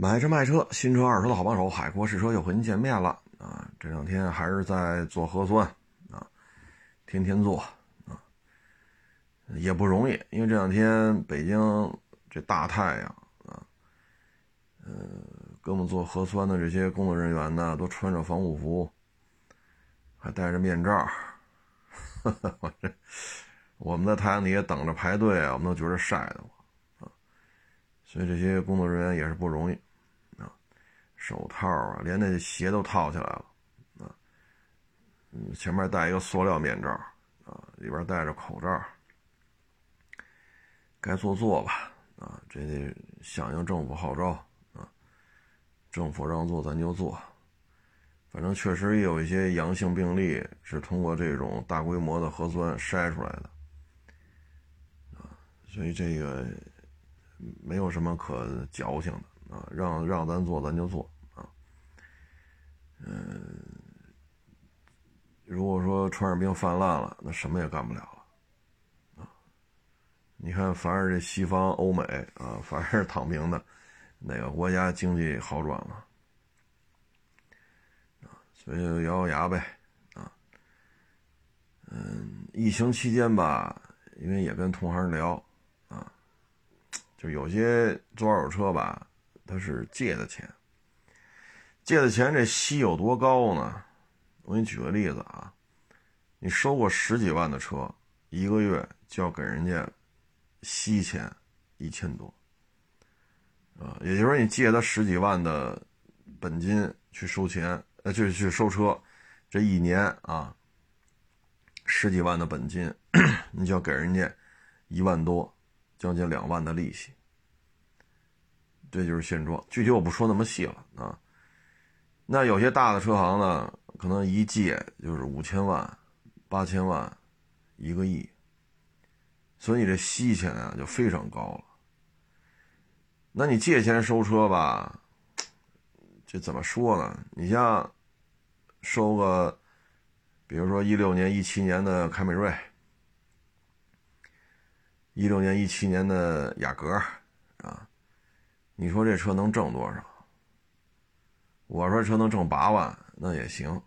买车卖车，新车二手的好帮手，海阔试车又和您见面了啊！这两天还是在做核酸啊，天天做啊，也不容易，因为这两天北京这大太阳啊，呃，给我们做核酸的这些工作人员呢，都穿着防护服，还戴着面罩，我 这我们在太阳底下等着排队啊，我们都觉得晒得慌啊，所以这些工作人员也是不容易。手套啊，连那鞋都套起来了，啊，嗯，前面戴一个塑料面罩，啊，里边戴着口罩，该做做吧，啊，这得响应政府号召，啊，政府让做咱就做，反正确实也有一些阳性病例是通过这种大规模的核酸筛出来的，啊，所以这个没有什么可矫情的。啊，让让咱做，咱就做。嗯，如果说传染病泛滥了，那什么也干不了了啊。你看，凡是这西方欧美啊，凡是躺平的，哪个国家经济好转了啊？所以就咬咬牙呗啊。嗯，疫情期间吧，因为也跟同行聊啊，就有些做二手车吧。他是借的钱，借的钱这息有多高呢？我给你举个例子啊，你收过十几万的车，一个月就要给人家息钱一千多，啊，也就是说你借他十几万的本金去收钱，呃，就去收车，这一年啊，十几万的本金，你就要给人家一万多，将近两万的利息。这就是现状，具体我不说那么细了啊。那有些大的车行呢，可能一借就是五千万、八千万、一个亿，所以你这息钱啊就非常高了。那你借钱收车吧，这怎么说呢？你像收个，比如说一六年、一七年的凯美瑞，一六年、一七年的雅阁啊。你说这车能挣多少？我说车能挣八万，那也行，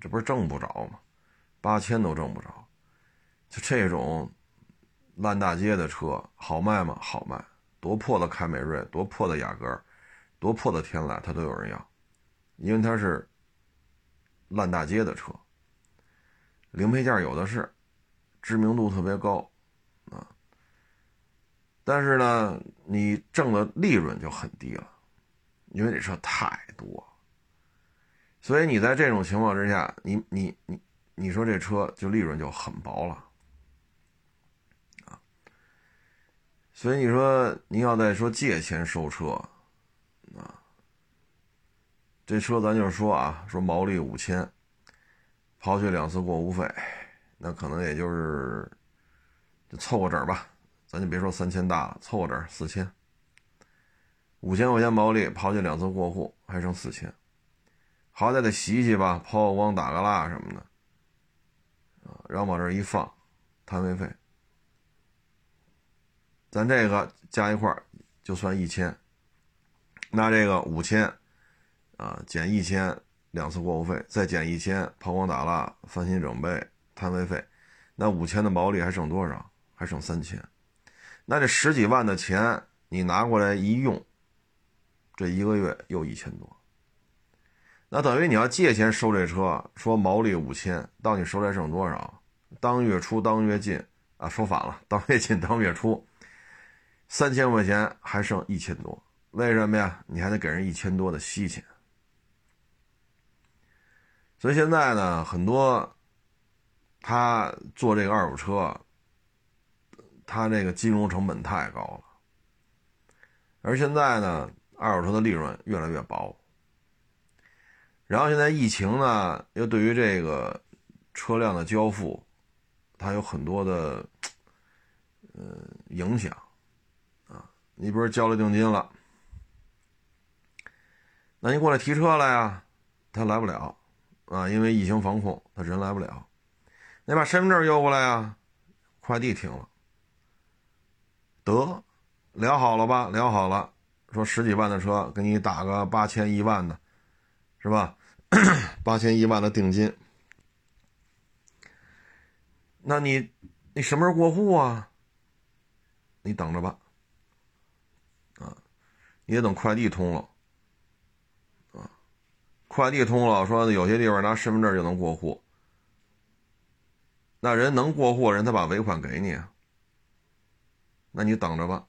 这不是挣不着吗？八千都挣不着，就这种烂大街的车好卖吗？好卖，多破的凯美瑞，多破的雅阁，多破的天籁，它都有人要，因为它是烂大街的车，零配件有的是，知名度特别高。啊但是呢，你挣的利润就很低了，因为这车太多，所以你在这种情况之下，你你你你说这车就利润就很薄了，啊，所以你说您要再说借钱收车，啊，这车咱就是说啊，说毛利五千，刨去两次过户费，那可能也就是就凑个整吧。咱就别说三千大了，凑合点四千，五千块钱毛利，刨去两次过户，还剩四千，好歹得洗洗吧，抛个光、打个蜡什么的，啊，然后往这一放，摊位费，咱这个加一块就算一千，那这个五千，啊，减一千，两次过户费，再减一千，抛光打蜡、翻新整备、摊位费，那五千的毛利还剩多少？还剩三千。那这十几万的钱你拿过来一用，这一个月又一千多，那等于你要借钱收这车，说毛利五千，到你手里剩多少？当月出当月进啊，说反了，当月进当月出，三千块钱还剩一千多，为什么呀？你还得给人一千多的息钱，所以现在呢，很多他做这个二手车。他这个金融成本太高了，而现在呢，二手车的利润越来越薄。然后现在疫情呢，又对于这个车辆的交付，它有很多的呃影响啊。你比如交了定金了，那你过来提车来呀，他来不了啊，因为疫情防控，他人来不了。你把身份证邮过来呀，快递停了。得，聊好了吧？聊好了，说十几万的车给你打个八千一万的，是吧？八千一万的定金，那你你什么时候过户啊？你等着吧，啊，你得等快递通了，啊，快递通了，说有些地方拿身份证就能过户，那人能过户，人他把尾款给你，那你等着吧，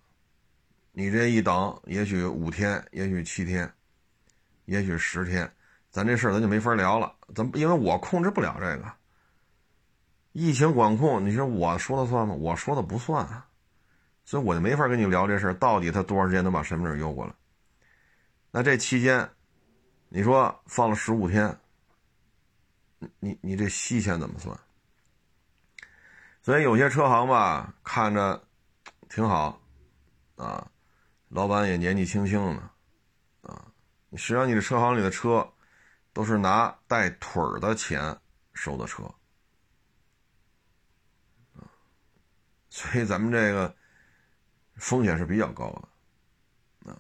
你这一等，也许五天，也许七天，也许十天。咱这事儿咱就没法聊了，咱因为我控制不了这个疫情管控，你说我说了算吗？我说的不算，所以我就没法跟你聊这事儿。到底他多长时间能把身份证邮过来？那这期间，你说放了十五天，你你这息钱怎么算？所以有些车行吧，看着挺好啊，老板也年纪轻轻的啊，实际上你的车行里的车。都是拿带腿儿的钱收的车，所以咱们这个风险是比较高的，啊，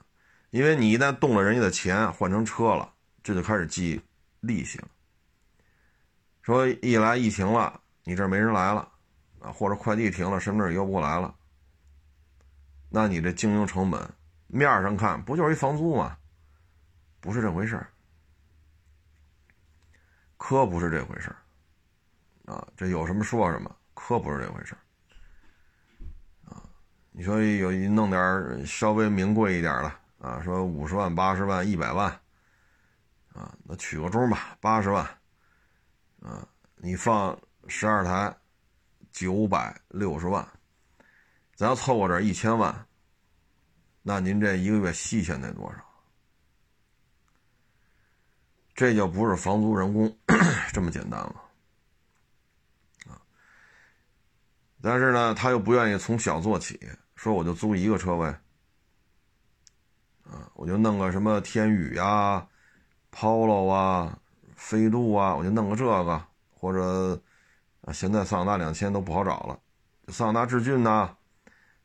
因为你一旦动了人家的钱换成车了，这就开始计利息了。说一来疫情了，你这没人来了，啊，或者快递停了，身份证邮不过来了，那你这经营成本面上看不就是一房租吗？不是这回事儿。可不是这回事，啊，这有什么说什么，可不是这回事，啊，你说有一弄点稍微名贵一点的，啊，说五十万、八十万、一百万，啊，那取个中吧，八十万，啊，你放十二台，九百六十万，咱要凑合这一千万，那您这一个月息钱得多少？这就不是房租人工这么简单了，啊！但是呢，他又不愿意从小做起，说我就租一个车位，啊，我就弄个什么天宇啊、Polo 啊、飞度啊，我就弄个这个，或者啊，现在桑塔纳两千都不好找了，桑塔纳致俊呐、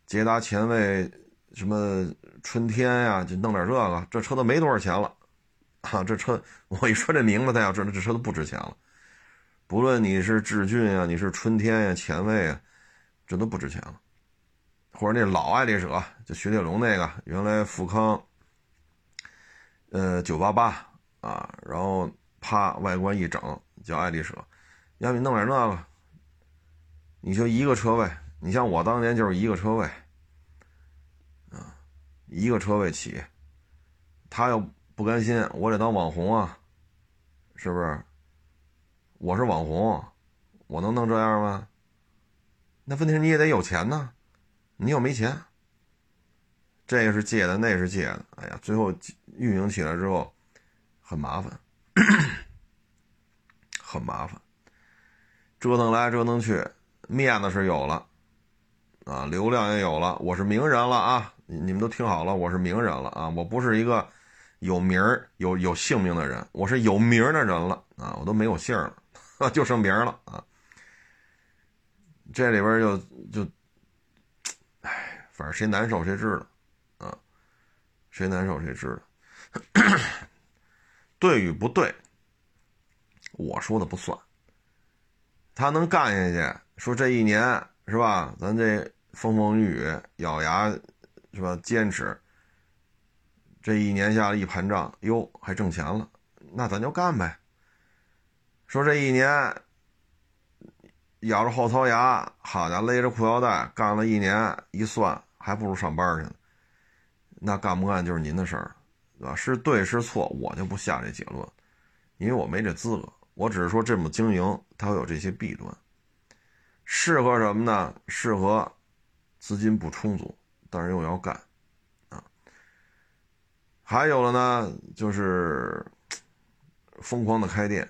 捷达前卫什么春天呀，就弄点这个，这车都没多少钱了。啊，这车我一说这名字，大家知道这车都不值钱了。不论你是志俊呀，你是春天呀、前卫啊，这都不值钱了。或者那老爱丽舍，就雪铁龙那个，原来富康，呃，九八八啊，然后啪，外观一整叫爱丽舍，要不你弄点那个，你就一个车位，你像我当年就是一个车位，啊，一个车位起，他要。不甘心，我得当网红啊，是不是？我是网红，我能弄这样吗？那问题是你也得有钱呢，你又没钱，这个是借的，那是借的，哎呀，最后运营起来之后很麻烦，很麻烦，折腾来折腾去，面子是有了，啊，流量也有了，我是名人了啊，你们都听好了，我是名人了啊，我不是一个。有名儿有有姓名的人，我是有名的人了啊！我都没有姓了，就剩名了啊！这里边就就，唉，反正谁难受谁知道啊，谁难受谁知道，对与不对，我说的不算。他能干下去，说这一年是吧？咱这风风雨雨，咬牙是吧？坚持。这一年下来一盘账，哟，还挣钱了，那咱就干呗。说这一年咬着后槽牙，好家伙，勒着裤腰带干了一年，一算还不如上班去呢。那干不干就是您的事儿，对吧？是对是错，我就不下这结论，因为我没这资格。我只是说这么经营，它会有这些弊端。适合什么呢？适合资金不充足，但是又要干。还有了呢，就是疯狂的开店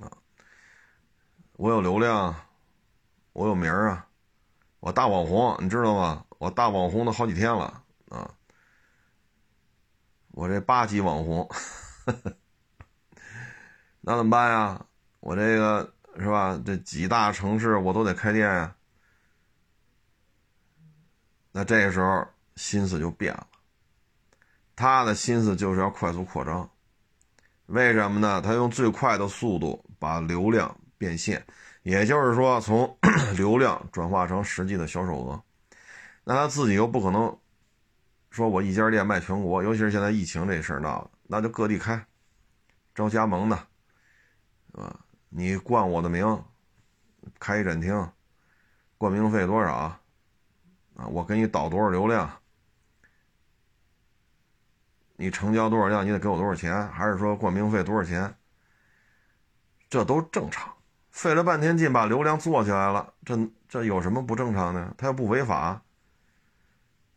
啊！我有流量，我有名儿啊，我大网红，你知道吗？我大网红都好几天了啊！我这八级网红，那怎么办呀？我这个是吧？这几大城市我都得开店呀。那这个时候心思就变了。他的心思就是要快速扩张。为什么呢？他用最快的速度把流量变现，也就是说，从 流量转化成实际的销售额。那他自己又不可能说我一家店卖全国，尤其是现在疫情这事儿闹的，那就各地开，招加盟的，啊，你冠我的名，开一展厅，冠名费多少？啊，我给你导多少流量？你成交多少量，你得给我多少钱？还是说冠名费多少钱？这都正常。费了半天劲把流量做起来了，这这有什么不正常的？他又不违法。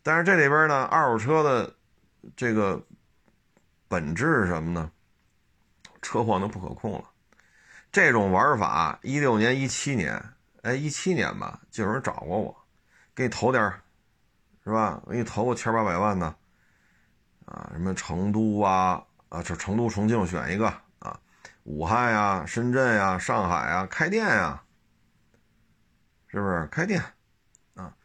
但是这里边呢，二手车的这个本质是什么呢？车况都不可控了。这种玩法，一六年、一七年，哎，一七年吧，就有人找过我，给你投点是吧？我给你投个千八百万呢。啊，什么成都啊，啊，这成都、重庆选一个啊，武汉呀、深圳呀、上海啊，开店呀，是不是开店啊？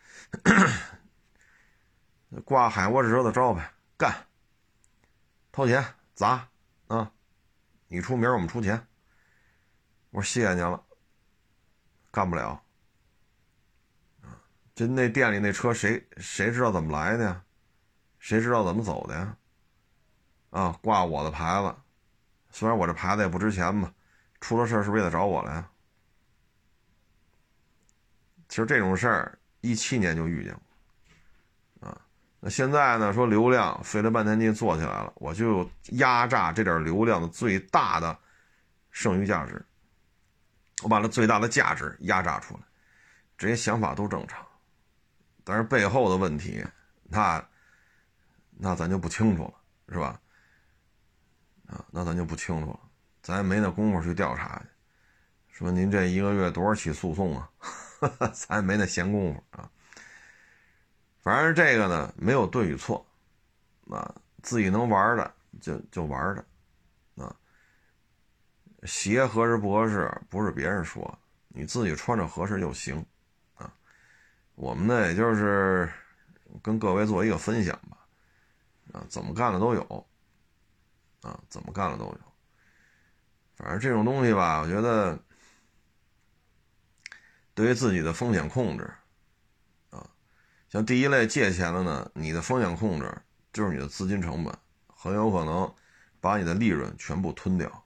挂海沃士的招牌，干，掏钱砸啊！你出名，我们出钱。我说谢谢您了，干不了。啊，就那店里那车，谁谁知道怎么来的呀？谁知道怎么走的呀？啊，挂我的牌子，虽然我这牌子也不值钱吧，出了事是不是也得找我来？其实这种事儿一七年就遇见过，啊，那现在呢？说流量费了半天劲做起来了，我就压榨这点流量的最大的剩余价值，我把它最大的价值压榨出来，这些想法都正常，但是背后的问题，那。那咱就不清楚了，是吧？啊，那咱就不清楚了，咱也没那功夫去调查去。说您这一个月多少起诉讼啊？咱也没那闲工夫啊。反正这个呢，没有对与错，啊，自己能玩的就就玩的，啊，鞋合适不合适不是别人说，你自己穿着合适就行，啊，我们呢也就是跟各位做一个分享吧。啊，怎么干的都有，啊，怎么干的都有。反正这种东西吧，我觉得对于自己的风险控制，啊，像第一类借钱的呢，你的风险控制就是你的资金成本，很有可能把你的利润全部吞掉，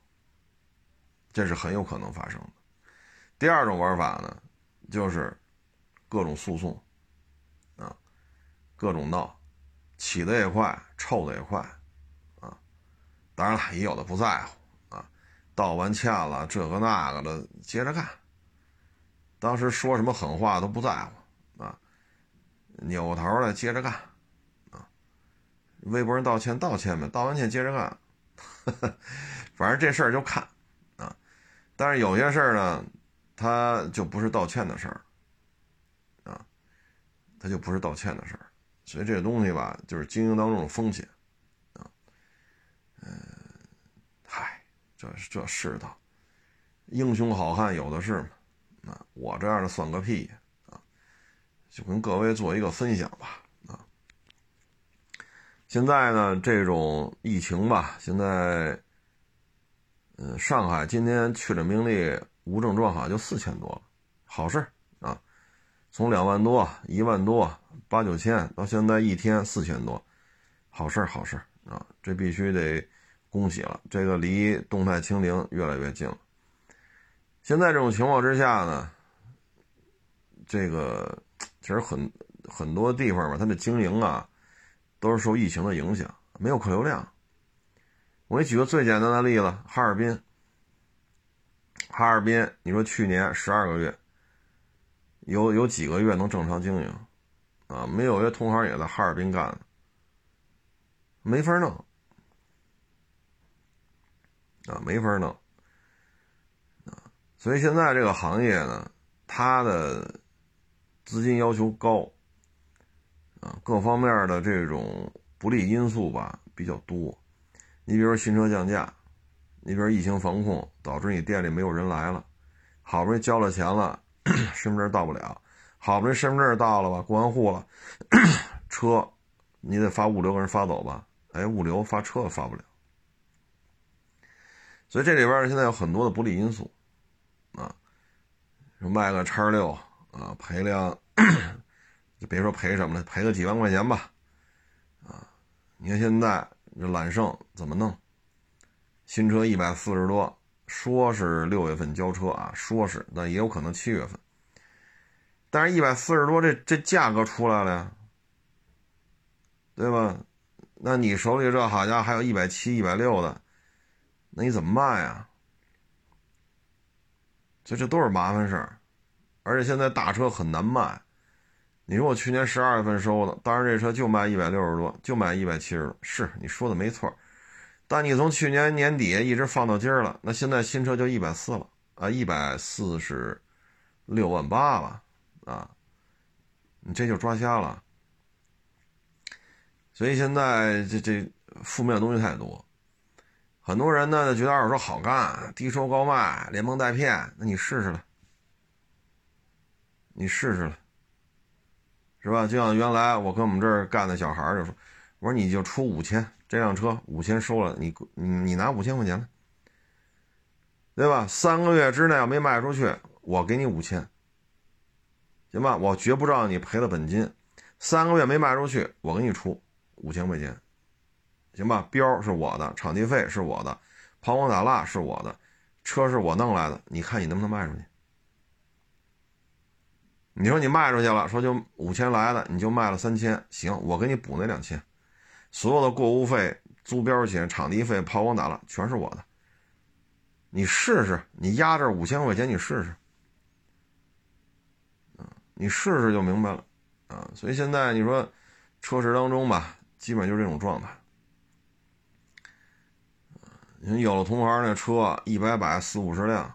这是很有可能发生的。第二种玩法呢，就是各种诉讼，啊，各种闹。起的也快，臭的也快，啊，当然了，也有的不在乎，啊，道完歉了，这个那个的，接着干。当时说什么狠话都不在乎，啊，扭头了接着干，啊，微博人道歉道歉呗，道完歉接着干，反正这事儿就看，啊，但是有些事儿呢，他就不是道歉的事儿，啊，他就不是道歉的事儿。所以这个东西吧，就是经营当中的风险，啊，嗯，嗨，这这世道，英雄好汉有的是嘛，啊，我这样的算个屁啊，就跟各位做一个分享吧，啊，现在呢，这种疫情吧，现在，嗯，上海今天确诊病例无症状好像就四千多了，好事啊，从两万多、一万多。八九千到现在一天四千多，好事好事啊！这必须得恭喜了，这个离动态清零越来越近了。现在这种情况之下呢，这个其实很很多地方吧，它的经营啊都是受疫情的影响，没有客流量。我给你举个最简单的例子，哈尔滨，哈尔滨，你说去年十二个月，有有几个月能正常经营？啊，没有一个同行也在哈尔滨干，没法弄，啊，没法弄，啊，所以现在这个行业呢，它的资金要求高，啊，各方面的这种不利因素吧比较多。你比如说新车降价，你比如疫情防控导致你店里没有人来了，好不容易交了钱了，身份证到不了。好不容易身份证到了吧，过完户了，车你得发物流给人发走吧？哎，物流发车发不了。所以这里边现在有很多的不利因素，啊，卖个叉六啊，赔辆，就别说赔什么了，赔个几万块钱吧，啊，你看现在这揽胜怎么弄？新车一百四十多，说是六月份交车啊，说是，但也有可能七月份。但是，一百四十多这这价格出来了呀，对吧？那你手里这好家伙还有一百七、一百六的。那你怎么卖啊？所以这都是麻烦事儿，而且现在大车很难卖。你说我去年十二月份收的，当时这车就卖一百六十多，就卖一百七十多，是你说的没错。但你从去年年底一直放到今儿了，那现在新车就一百四了啊，一百四十六万八吧，啊，你这就抓瞎了。所以现在这这负面的东西太多。很多人呢觉得二手车好干，低收高卖，连蒙带骗。那你试试了，你试试了，是吧？就像原来我跟我们这儿干的小孩就说：“我说你就出五千，这辆车五千收了，你你你拿五千块钱来，对吧？三个月之内要没卖出去，我给你五千，行吧？我绝不让你赔了本金。三个月没卖出去，我给你出五千块钱。”行吧，标是我的，场地费是我的，抛光打蜡是我的，车是我弄来的，你看你能不能卖出去？你说你卖出去了，说就五千来的，你就卖了三千，行，我给你补那两千，所有的过户费、租标钱、场地费、抛光打蜡全是我的，你试试，你压这五千块钱，你试试，你试试就明白了，啊，所以现在你说车市当中吧，基本就是这种状态。你有了同行那车一百百四五十辆，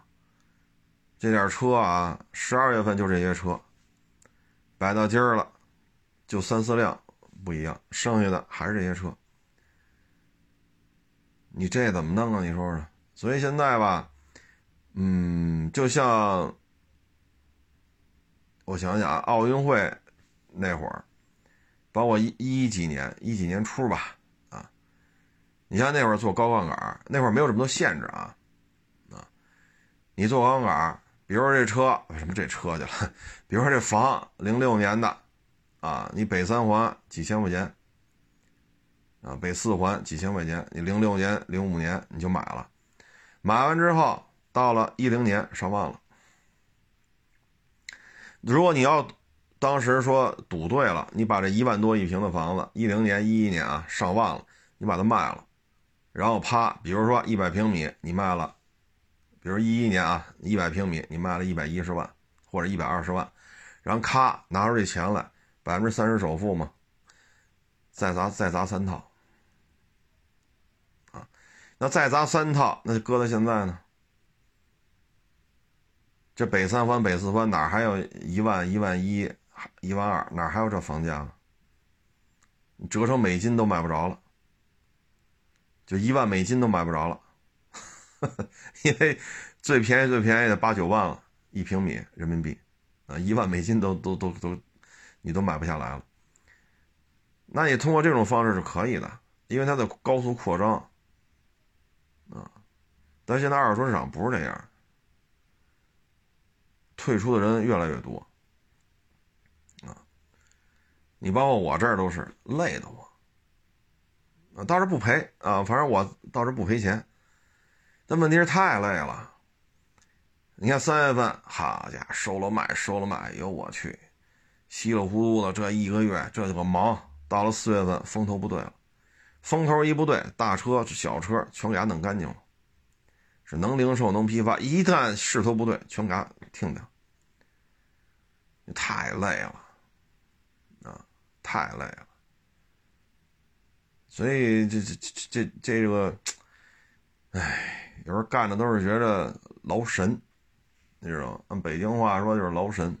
这点车啊，十二月份就这些车，摆到今儿了，就三四辆不一样，剩下的还是这些车。你这怎么弄啊？你说说。所以现在吧，嗯，就像我想想啊，奥运会那会儿，包括一一几年、一几年初吧。啊你像那会儿做高杠杆，那会儿没有这么多限制啊，啊，你做高杠杆，比如说这车，什么这车去了？比如说这房，零六年的，啊，你北三环几千块钱，啊，北四环几千块钱，你零六年、零五年你就买了，买完之后到了一零年上万了。如果你要当时说赌对了，你把这一万多一平的房子，一零年、一一年啊上万了，你把它卖了。然后啪，比如说一百平米你卖了，比如一一年啊，一百平米你卖了一百一十万或者一百二十万，然后咔拿出这钱来，百分之三十首付嘛，再砸再砸三套，啊，那再砸三套，那就搁到现在呢？这北三环北四环哪还有一万一万一一万二哪还有这房价？折成美金都买不着了。就一万美金都买不着了，因为最便宜最便宜的八九万了一平米人民币，啊，一万美金都都都都，你都买不下来了。那你通过这种方式是可以的，因为它的高速扩张，啊，但现在二手市场不是这样，退出的人越来越多，啊，你包括我这儿都是累的我。啊，倒是不赔啊，反正我倒是不赔钱，但问题是太累了。你看三月份，好家伙，收了卖，收了卖，哎呦我去，稀里糊涂的这一个月，这就个忙。到了四月份，风头不对了，风头一不对，大车、小车全给它弄干净了，是能零售能批发，一旦势头不对，全给它停掉。太累了，啊，太累了。所以这这这这这个，哎，有时候干的都是觉得劳神，你知道吗？按北京话说就是劳神，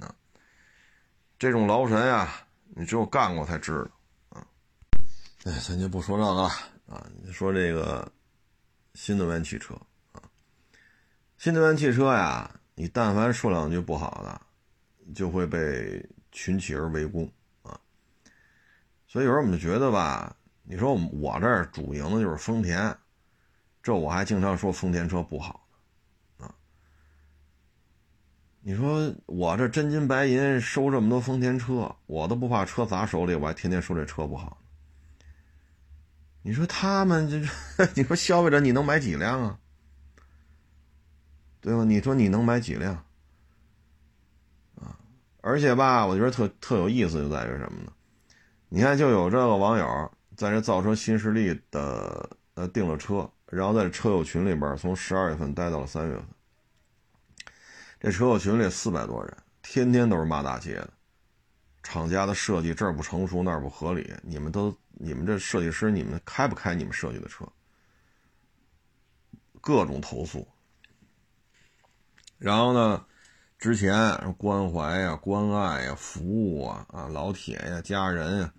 啊，这种劳神呀，你只有干过才知道，啊，哎，咱就不说这个了，啊，你说这个新能源汽车，啊，新能源汽车呀，你但凡说两句不好的，就会被群起而围攻，啊，所以有时候我们就觉得吧。你说我这儿主营的就是丰田，这我还经常说丰田车不好呢，啊，你说我这真金白银收这么多丰田车，我都不怕车砸手里，我还天天说这车不好。你说他们这，你说消费者你能买几辆啊？对吧？你说你能买几辆？而且吧，我觉得特特有意思就在于什么呢？你看，就有这个网友在这造车新势力的呃订了车，然后在车友群里边从十二月份待到了三月份。这车友群里四百多人，天天都是骂大街的，厂家的设计这儿不成熟那儿不合理，你们都。你们这设计师，你们开不开你们设计的车？各种投诉。然后呢，之前关怀呀、关爱呀、服务啊、啊老铁呀、家人呀，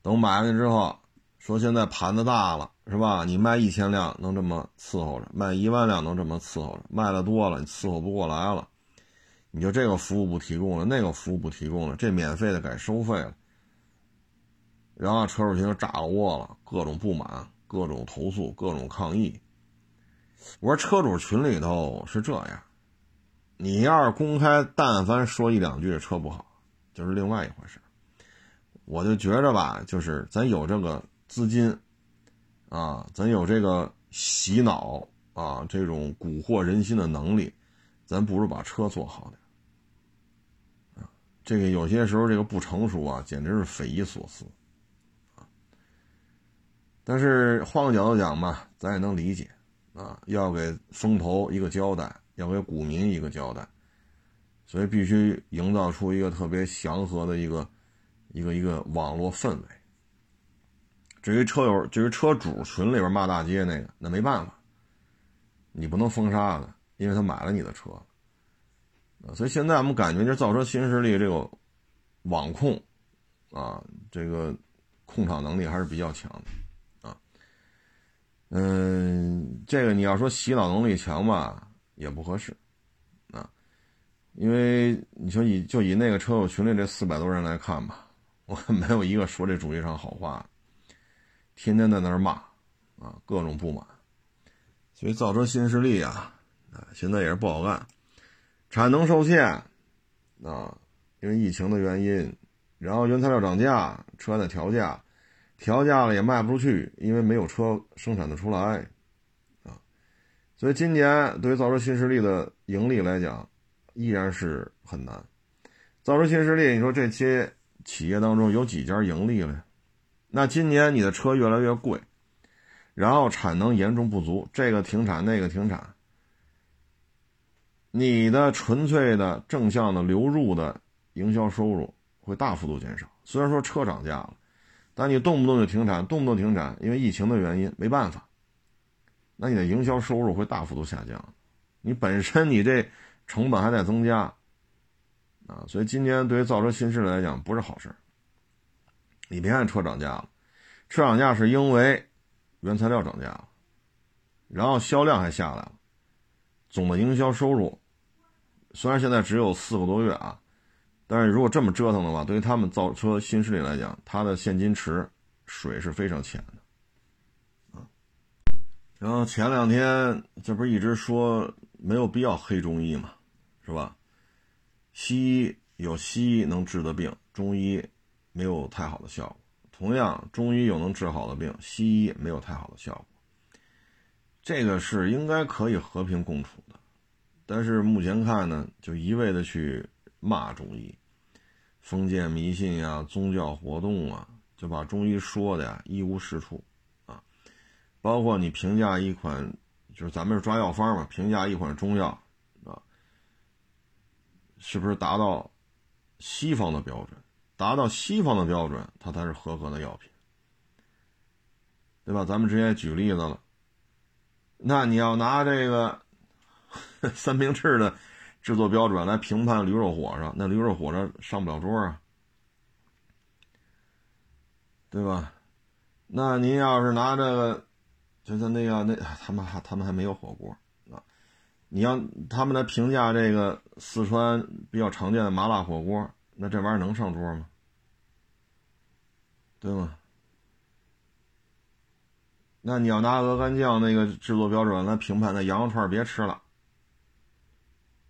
等买回去之后，说现在盘子大了，是吧？你卖一千辆能这么伺候着，卖一万辆能这么伺候着，卖的多了你伺候不过来了，你就这个服务不提供了，那个服务不提供了，这免费的改收费了。然后车主群就炸了窝了，各种不满，各种投诉，各种抗议。我说车主群里头是这样，你要是公开，但凡说一两句这车不好，就是另外一回事。我就觉着吧，就是咱有这个资金，啊，咱有这个洗脑啊，这种蛊惑人心的能力，咱不如把车做好点。啊，这个有些时候这个不成熟啊，简直是匪夷所思。啊但是换个角度讲嘛，咱也能理解，啊，要给风投一个交代，要给股民一个交代，所以必须营造出一个特别祥和的一个一个一个网络氛围。至于车友，至于车主群里边骂大街那个，那没办法，你不能封杀他，因为他买了你的车，所以现在我们感觉这造车新势力这个网控，啊，这个控场能力还是比较强的啊。嗯，这个你要说洗脑能力强吧，也不合适，啊，因为你说以就以那个车友群里这四百多人来看吧，我没有一个说这主机厂好话，天天在那儿骂，啊，各种不满，所以造车新势力啊，啊，现在也是不好干，产能受限，啊，因为疫情的原因，然后原材料涨价，车在调价。调价了也卖不出去，因为没有车生产的出来，所以今年对于造车新势力的盈利来讲，依然是很难。造车新势力，你说这些企业当中有几家盈利了？那今年你的车越来越贵，然后产能严重不足，这个停产那个停产，你的纯粹的正向的流入的营销收入会大幅度减少。虽然说车涨价了。但你动不动就停产，动不动停产，因为疫情的原因，没办法。那你的营销收入会大幅度下降，你本身你这成本还在增加，啊，所以今年对于造车新势力来讲不是好事你别看车涨价了，车涨价是因为原材料涨价了，然后销量还下来了，总的营销收入虽然现在只有四个多月啊。但是如果这么折腾的话，对于他们造车新势力来讲，它的现金池水是非常浅的，然后前两天这不是一直说没有必要黑中医嘛，是吧？西医有西医能治的病，中医没有太好的效果。同样，中医有能治好的病，西医没有太好的效果。这个是应该可以和平共处的，但是目前看呢，就一味的去。骂中医，封建迷信呀，宗教活动啊，就把中医说的呀一无是处。包括你评价一款，就是咱们是抓药方嘛，评价一款中药啊，是不是达到西方的标准？达到西方的标准，它才是合格的药品，对吧？咱们直接举例子了，那你要拿这个 三明治的。制作标准来评判驴肉火烧，那驴肉火烧上不了桌啊，对吧？那您要是拿这个，就在那个那他们还他们还没有火锅啊，你要他们来评价这个四川比较常见的麻辣火锅，那这玩意儿能上桌吗？对吗？那你要拿鹅肝酱那个制作标准来评判，那羊肉串别吃了，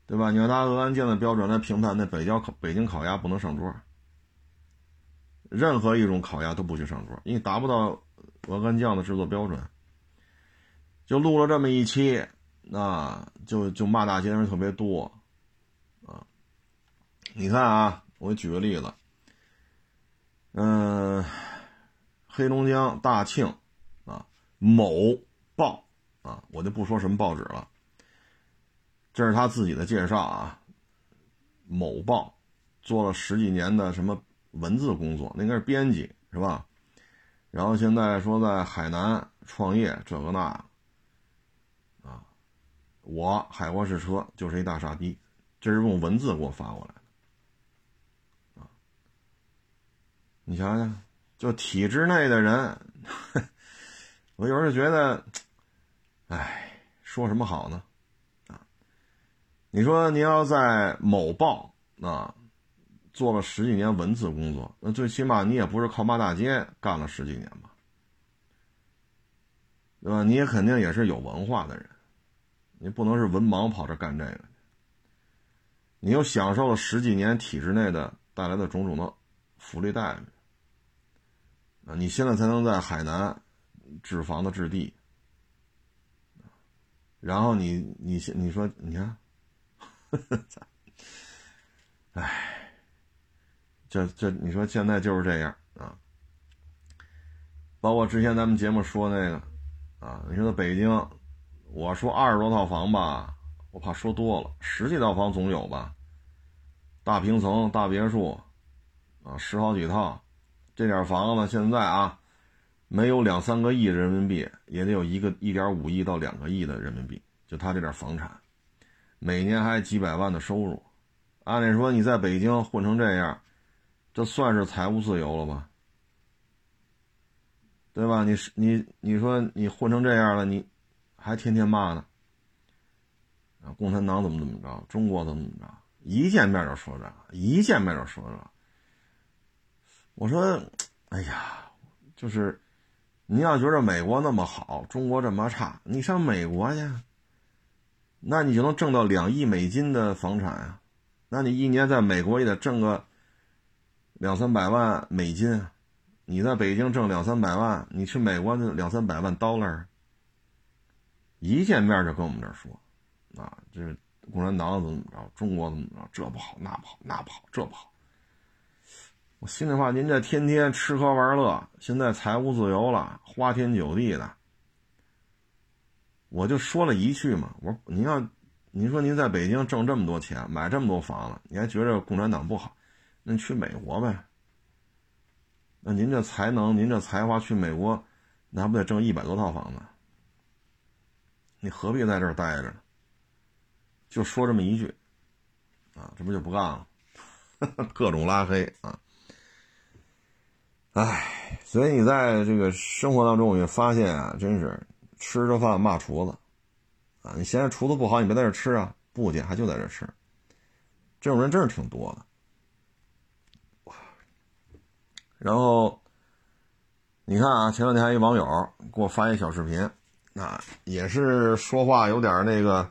对吧？你要拿鹅肝酱的标准来评判，那北郊烤北京烤鸭不能上桌，任何一种烤鸭都不许上桌，因为达不到鹅肝酱的制作标准。就录了这么一期，那就就骂大街的人特别多，啊，你看啊，我举个例子，嗯，黑龙江大庆。啊某报啊，我就不说什么报纸了。这是他自己的介绍啊。某报做了十几年的什么文字工作，那应该是编辑是吧？然后现在说在海南创业，这个那，我海沃士车就是一大傻逼，这是用文字给我发过来的啊。你想想，就体制内的人。我有时候觉得，哎，说什么好呢？啊，你说你要在某报啊做了十几年文字工作，那最起码你也不是靠骂大街干了十几年吧？对吧？你也肯定也是有文化的人，你不能是文盲跑这干这个。你又享受了十几年体制内的带来的种种的福利待遇啊，你现在才能在海南。置房的置地，然后你你你说你看，哎，这这你说现在就是这样啊。包括之前咱们节目说那个啊，你说北京，我说二十多套房吧，我怕说多了，十几套房总有吧，大平层大别墅啊，十好几套，这点房子现在啊。没有两三个亿人民币，也得有一个一点五亿到两个亿的人民币。就他这点房产，每年还几百万的收入。按理说你在北京混成这样，这算是财务自由了吧？对吧？你是你你说你混成这样了，你还天天骂呢？啊，共产党怎么怎么着，中国怎么怎么着？一见面就说这，一见面就说这。我说，哎呀，就是。你要觉得美国那么好，中国这么差，你上美国去，那你就能挣到两亿美金的房产啊！那你一年在美国也得挣个两三百万美金，你在北京挣两三百万，你去美国那两三百万 dollar，一见面就跟我们这说，啊，这共产党怎么着，中国怎么着，这不好那不好那不好这不好。我心里话，您这天天吃喝玩乐，现在财务自由了，花天酒地的，我就说了一句嘛，我说您要，您说您在北京挣这么多钱，买这么多房子，你还觉着共产党不好，那你去美国呗。那您这才能，您这才华去美国，那不得挣一百多套房子？你何必在这儿待着呢？就说这么一句，啊，这不就不干了，各种拉黑啊。唉，所以你在这个生活当中，我也发现啊，真是吃着饭骂厨子，啊，你嫌厨子不好，你别在这吃啊，不去还就在这吃，这种人真是挺多的。然后你看啊，前两天还一网友给我发一小视频，啊，也是说话有点那个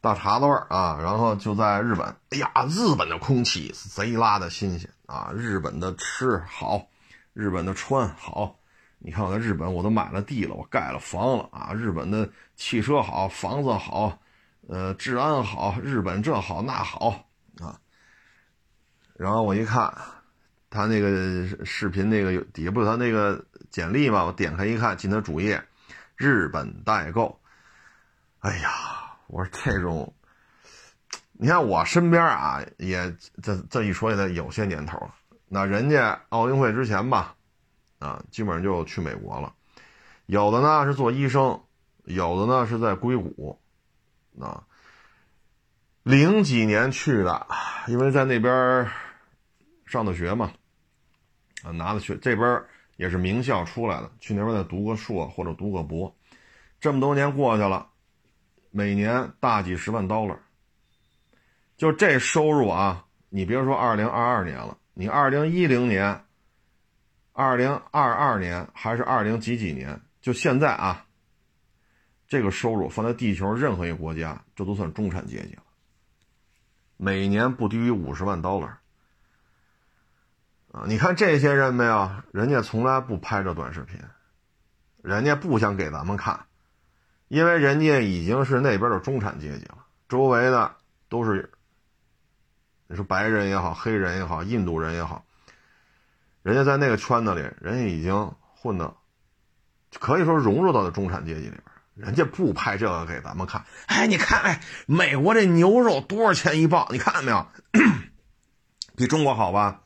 大碴子味啊，然后就在日本，哎呀，日本的空气贼拉的新鲜啊，日本的吃好。日本的穿好，你看我在日本我都买了地了，我盖了房了啊！日本的汽车好，房子好，呃，治安好，日本这好那好啊。然后我一看，他那个视频那个底下不是他那个简历嘛？我点开一看，进他主页，日本代购。哎呀，我说这种，你看我身边啊，也这这一说也得有些年头了。那人家奥运会之前吧，啊，基本上就去美国了。有的呢是做医生，有的呢是在硅谷，啊，零几年去的，因为在那边上的学嘛，啊，拿的学这边也是名校出来的，去那边再读个硕或者读个博，这么多年过去了，每年大几十万 dollar，就这收入啊，你别说二零二二年了。你二零一零年、二零二二年还是二零几几年，就现在啊，这个收入放在地球任何一个国家，这都算中产阶级了。每年不低于五十万 dollar 啊！你看这些人没有？人家从来不拍这短视频，人家不想给咱们看，因为人家已经是那边的中产阶级了，周围的都是你说白人也好，黑人也好，印度人也好，人家在那个圈子里，人家已经混的可以说融入到了中产阶级里边。人家不拍这个给咱们看，哎，你看，哎，美国这牛肉多少钱一磅？你看到没有？比中国好吧？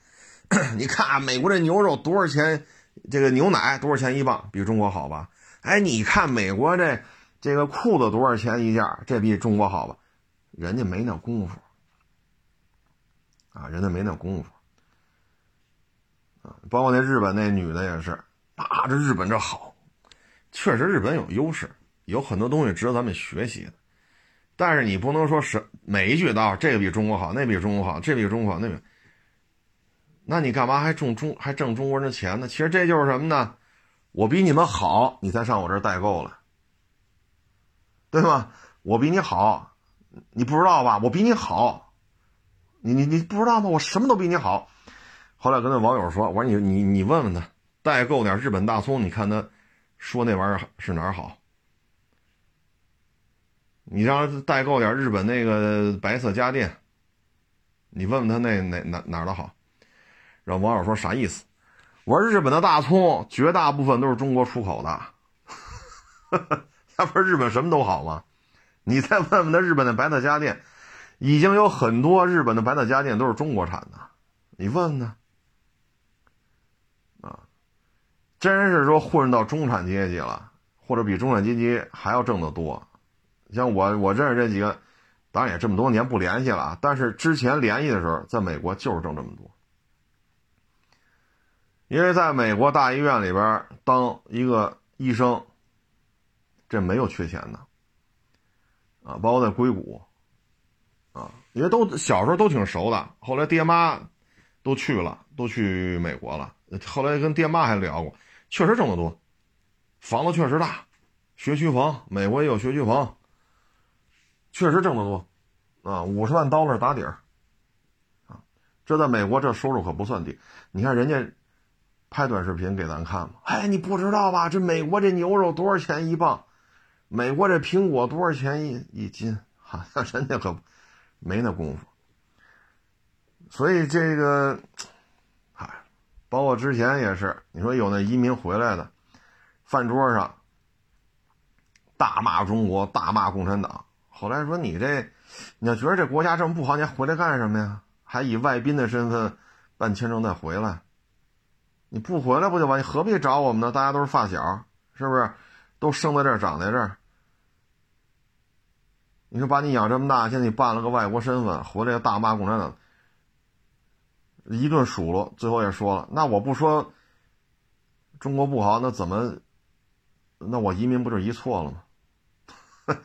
你看美国这牛肉多少钱？这个牛奶多少钱一磅？比中国好吧？哎，你看美国这这个裤子多少钱一件？这比中国好吧？人家没那功夫啊，人家没那功夫啊。包括那日本那女的也是，啊，这日本这好，确实日本有优势。有很多东西值得咱们学习的，但是你不能说是每一句道这个比中国好，那比中国好，这比中国好，那比，那你干嘛还挣中还挣中国人的钱呢？其实这就是什么呢？我比你们好，你才上我这儿代购了，对吗？我比你好，你不知道吧？我比你好，你你你不知道吗？我什么都比你好。后来跟那网友说，我说你你你问问他，代购点日本大葱，你看他说那玩意儿是哪儿好？你让他代购点日本那个白色家电，你问问他那哪哪哪儿的好？然后网友说啥意思？我说日本的大葱绝大部分都是中国出口的，那不是日本什么都好吗？你再问问那日本的白色家电，已经有很多日本的白色家电都是中国产的，你问呢？啊，真是说混到中产阶级了，或者比中产阶级还要挣得多。像我，我认识这几个，当然也这么多年不联系了。但是之前联系的时候，在美国就是挣这么多。因为在美国大医院里边当一个医生，这没有缺钱的，啊，包括在硅谷，啊，因为都小时候都挺熟的。后来爹妈都去了，都去美国了。后来跟爹妈还聊过，确实挣得多，房子确实大，学区房，美国也有学区房。确实挣得多，啊，五十万刀那打底儿，啊，这在美国这收入可不算低。你看人家拍短视频给咱看嘛，哎，你不知道吧？这美国这牛肉多少钱一磅？美国这苹果多少钱一一斤？好像人家可没那功夫。所以这个，嗨，包括之前也是，你说有那移民回来的，饭桌上大骂中国，大骂共产党。后来说你这，你要觉得这国家这么不好，你还回来干什么呀？还以外宾的身份办签证再回来？你不回来不就完？你何必找我们呢？大家都是发小，是不是？都生在这儿，长在这儿。你说把你养这么大，现在你办了个外国身份，回来大骂共产党，一顿数落，最后也说了，那我不说中国不好，那怎么？那我移民不就移错了吗？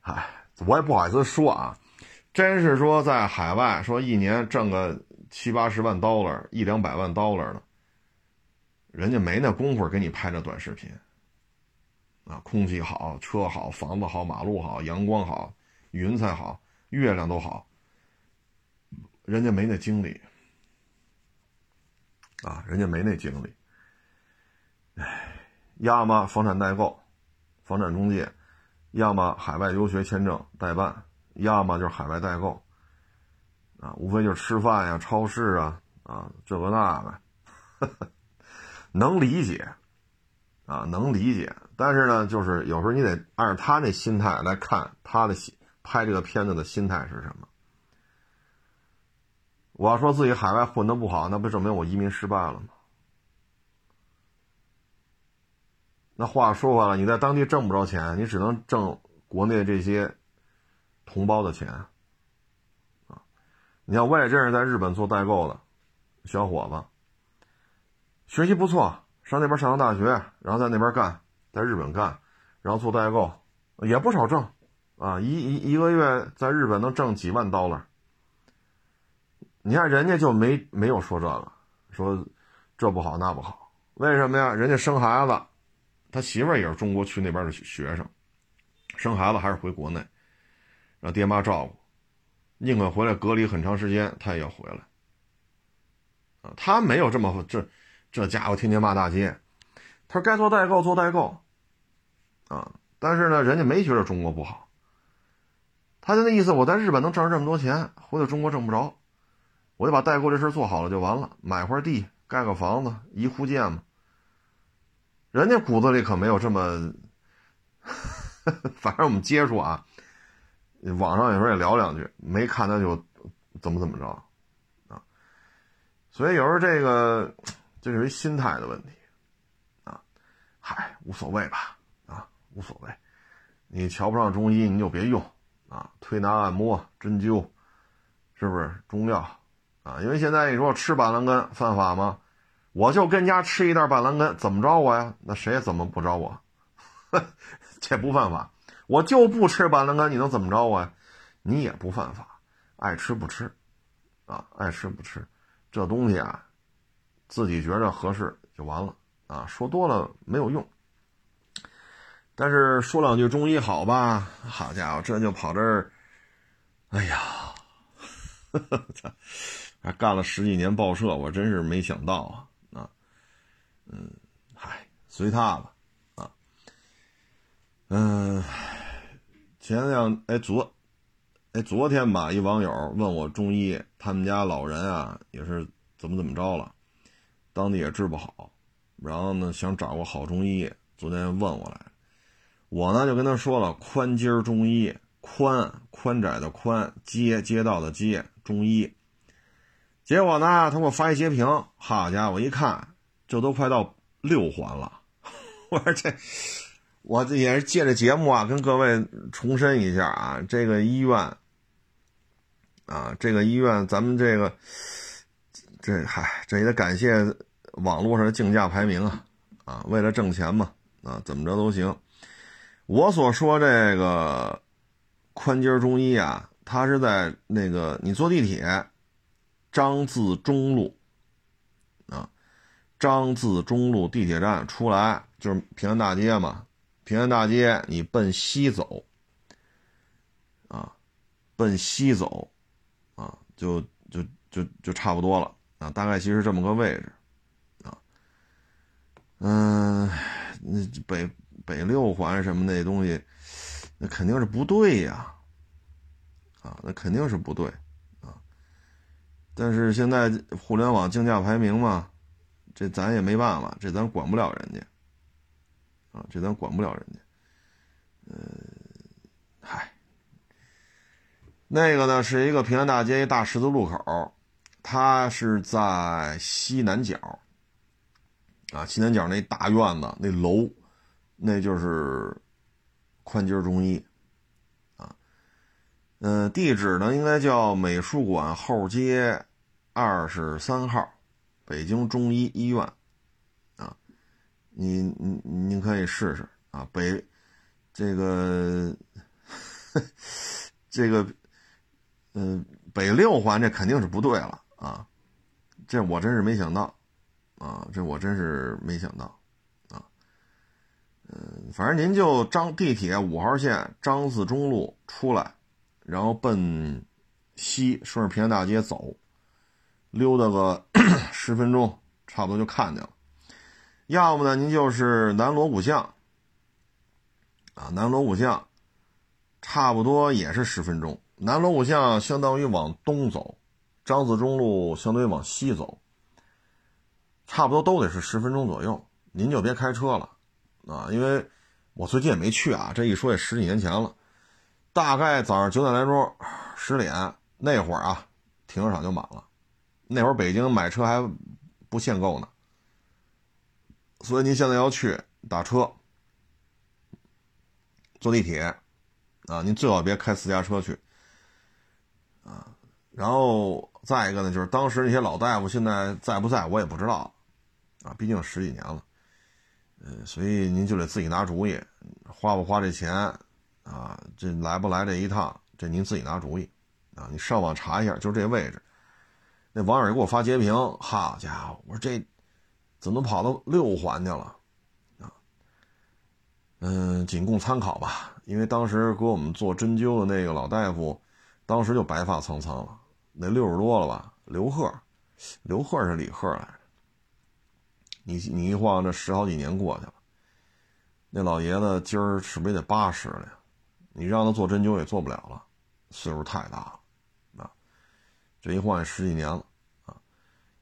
唉。我也不好意思说啊，真是说在海外说一年挣个七八十万 dollar 一两百万 dollar 的，人家没那功夫给你拍这短视频。啊，空气好，车好，房子好，马路好，阳光好，云彩好，月亮都好，人家没那精力。啊，人家没那精力。唉，要么房产代购，房产中介。要么海外留学签证代办，要么就是海外代购，啊，无非就是吃饭呀、超市啊，啊，这个那个，能理解，啊，能理解。但是呢，就是有时候你得按照他那心态来看，他的心拍这个片子的心态是什么？我要说自己海外混的不好，那不证明我移民失败了吗？那话说回来，你在当地挣不着钱，你只能挣国内这些同胞的钱啊！你像我也认识在日本做代购的小伙子，学习不错，上那边上了大学，然后在那边干，在日本干，然后做代购，也不少挣啊！一一一个月在日本能挣几万刀了。你看人家就没没有说这个，说这不好那不好，为什么呀？人家生孩子。他媳妇儿也是中国去那边的学生，生孩子还是回国内，让爹妈照顾，宁可回来隔离很长时间，他也要回来。啊，他没有这么这这家伙天天骂大街，他说该做代购做代购，啊，但是呢，人家没觉得中国不好。他就那意思，我在日本能挣这么多钱，回到中国挣不着，我就把代购这事做好了就完了，买块地，盖个房子，一户建嘛。人家骨子里可没有这么，反正我们接触啊，网上有时候也聊两句，没看他就怎么怎么着，啊，所以有时候这个这是一心态的问题，啊，嗨，无所谓吧，啊，无所谓，你瞧不上中医你就别用。啊，推拿、按摩、针灸，是不是中药？啊，因为现在你说吃板蓝根犯法吗？我就跟家吃一袋板蓝根，怎么着我呀？那谁怎么不着我？这不犯法。我就不吃板蓝根，你能怎么着我呀？你也不犯法，爱吃不吃，啊，爱吃不吃，这东西啊，自己觉着合适就完了啊，说多了没有用。但是说两句中医好吧，好家伙，这就跑这儿，哎呀，还干了十几年报社，我真是没想到啊啊，嗯，嗨，随他吧啊，嗯，前两哎昨哎昨天吧，一网友问我中医，他们家老人啊也是怎么怎么着了，当地也治不好，然后呢想找个好中医，昨天问我来。我呢就跟他说了，宽街中医，宽宽窄的宽，街街道的街，中医。结果呢，他给我发一截屏，好家伙，一看，这都快到六环了。我说这，我这也是借着节目啊，跟各位重申一下啊，这个医院，啊，这个医院，咱们这个，这嗨，这也得感谢网络上的竞价排名啊，啊，为了挣钱嘛，啊，怎么着都行。我所说这个宽街中医啊，它是在那个你坐地铁，张自忠路啊，张自忠路地铁站出来就是平安大街嘛，平安大街你奔西走啊，奔西走啊，就就就就差不多了啊，大概其实这么个位置，嗯，那北。北六环什么那东西，那肯定是不对呀，啊，那肯定是不对，啊，但是现在互联网竞价排名嘛，这咱也没办法，这咱管不了人家，啊，这咱管不了人家，嗯，嗨，那个呢是一个平安大街一大十字路口，它是在西南角，啊，西南角那大院子那楼。那就是宽街中医，啊，嗯，地址呢应该叫美术馆后街二十三号，北京中医医院，啊，你你您可以试试啊，北这个这个，嗯，北六环这肯定是不对了啊，这我真是没想到，啊，这我真是没想到。啊嗯，反正您就张地铁五号线张自忠路出来，然后奔西顺着平安大街走，溜达个 十分钟，差不多就看见了。要么呢，您就是南锣鼓巷，啊，南锣鼓巷，差不多也是十分钟。南锣鼓巷相当于往东走，张自忠路相当于往西走，差不多都得是十分钟左右。您就别开车了。啊，因为我最近也没去啊，这一说也十几年前了。大概早上九点来钟，十点那会儿啊，停车场就满了。那会儿北京买车还不限购呢，所以您现在要去打车、坐地铁啊，您最好别开私家车去啊。然后再一个呢，就是当时那些老大夫现在在不在我也不知道啊，毕竟十几年了。嗯，所以您就得自己拿主意，花不花这钱，啊，这来不来这一趟，这您自己拿主意，啊，你上网查一下，就这位置。那网友给我发截屏，好家伙，我说这怎么跑到六环去了，啊，嗯，仅供参考吧。因为当时给我们做针灸的那个老大夫，当时就白发苍苍了，那六十多了吧？刘贺，刘贺是李贺来。你你一晃，这十好几年过去了，那老爷子今儿是不是也得八十了呀？你让他做针灸也做不了了，岁数太大了，啊，这一晃也十几年了，啊，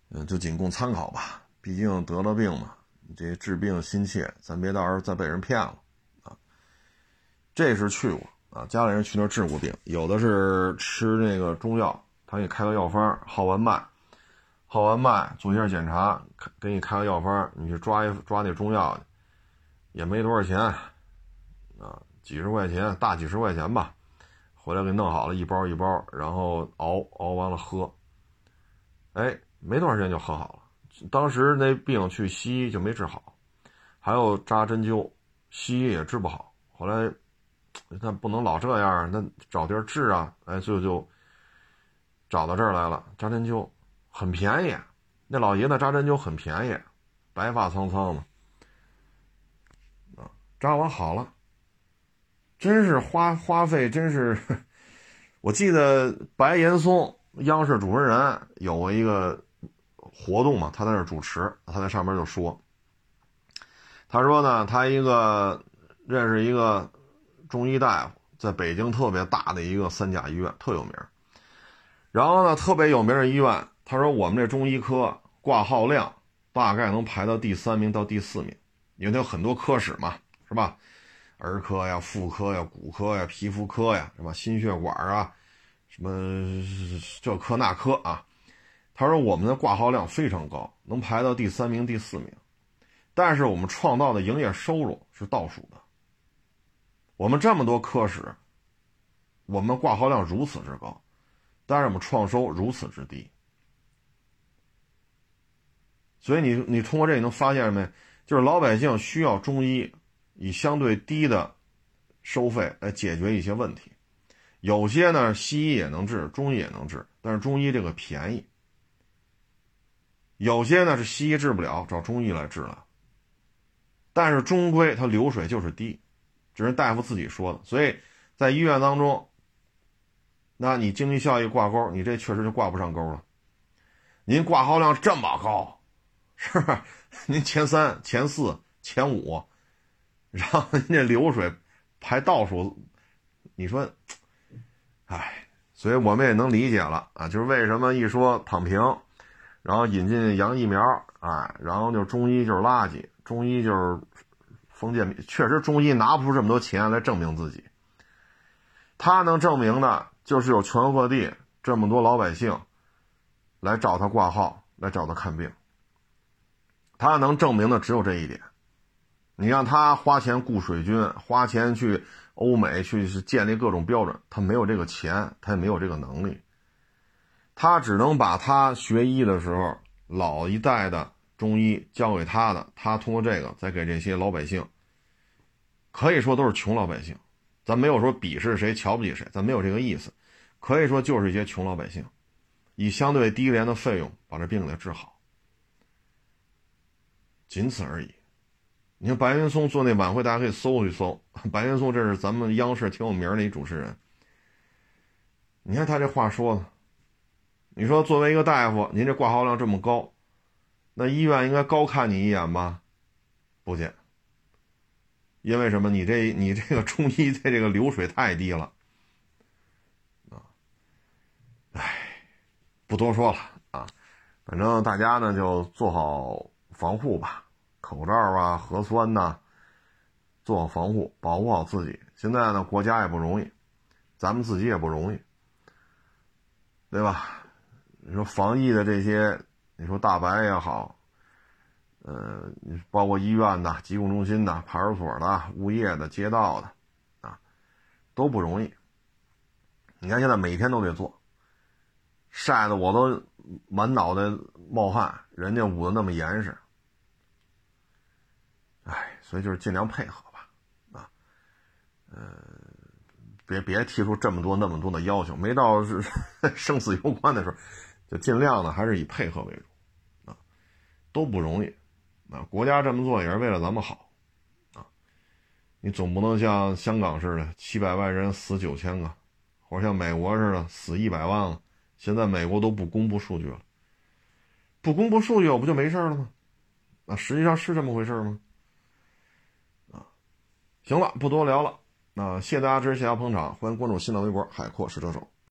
嗯，就仅供参考吧。毕竟得了病嘛，你这治病心切，咱别到时候再被人骗了，啊。这是去过啊，家里人去那儿治过病，有的是吃那个中药，他给你开个药方，号完脉。号完脉，做一下检查，给你开个药方，你去抓一抓那中药去，也没多少钱，啊，几十块钱，大几十块钱吧，回来给弄好了，一包一包，然后熬熬完了喝，哎，没多长时间就喝好了。当时那病去西医就没治好，还有扎针灸，西医也治不好。后来，那不能老这样，那找地儿治啊，哎，最后就找到这儿来了，扎针灸。很便宜，那老爷子扎针灸很便宜，白发苍苍的，啊，扎完好了，真是花花费，真是，我记得白岩松央视主持人有过一个活动嘛，他在那主持，他在上面就说，他说呢，他一个认识一个中医大夫，在北京特别大的一个三甲医院，特有名，然后呢，特别有名的医院。他说：“我们这中医科挂号量大概能排到第三名到第四名，因为它有很多科室嘛，是吧？儿科呀、妇科呀、骨科呀、皮肤科呀，什么？心血管啊，什么这科那科啊。”他说：“我们的挂号量非常高，能排到第三名、第四名，但是我们创造的营业收入是倒数的。我们这么多科室，我们挂号量如此之高，但是我们创收如此之低。”所以你你通过这你能发现没？就是老百姓需要中医以相对低的收费来解决一些问题。有些呢西医也能治，中医也能治，但是中医这个便宜。有些呢是西医治不了，找中医来治了。但是终归它流水就是低，这是大夫自己说的。所以在医院当中，那你经济效益挂钩，你这确实就挂不上钩了。您挂号量这么高。是不是？您前三、前四、前五，然后您这流水排倒数，你说，哎，所以我们也能理解了啊，就是为什么一说躺平，然后引进洋疫苗，哎，然后就中医就是垃圾，中医就是封建，确实中医拿不出这么多钱来证明自己，他能证明的就是有全国各地这么多老百姓来找他挂号，来找他看病。他能证明的只有这一点，你让他花钱雇水军，花钱去欧美去建立各种标准，他没有这个钱，他也没有这个能力，他只能把他学医的时候老一代的中医教给他的，他通过这个再给这些老百姓，可以说都是穷老百姓，咱没有说鄙视谁、瞧不起谁，咱没有这个意思，可以说就是一些穷老百姓，以相对低廉的费用把这病给治好。仅此而已。你看白云松做那晚会，大家可以搜一搜。白云松这是咱们央视挺有名的一主持人。你看他这话说的，你说作为一个大夫，您这挂号量这么高，那医院应该高看你一眼吧？不见。因为什么？你这你这个中医的这个流水太低了啊！哎，不多说了啊，反正大家呢就做好。防护吧，口罩啊，核酸呐，做好防护，保护好自己。现在呢，国家也不容易，咱们自己也不容易，对吧？你说防疫的这些，你说大白也好，呃，包括医院的、疾控中心的、派出所的、物业的、街道的，啊，都不容易。你看现在每天都得做，晒得我都满脑袋冒汗，人家捂得那么严实。所以就是尽量配合吧，啊，呃，别别提出这么多那么多的要求，没到是 生死攸关的时候，就尽量的还是以配合为主，啊，都不容易，啊，国家这么做也是为了咱们好，啊，你总不能像香港似的七百万人死九千个，或者像美国似的死一百万了，现在美国都不公布数据了，不公布数据我不就没事了吗？啊、实际上是这么回事吗？行了，不多聊了。那谢谢大家支持，谢谢大家捧场，欢迎关注新浪微博，海阔试车手。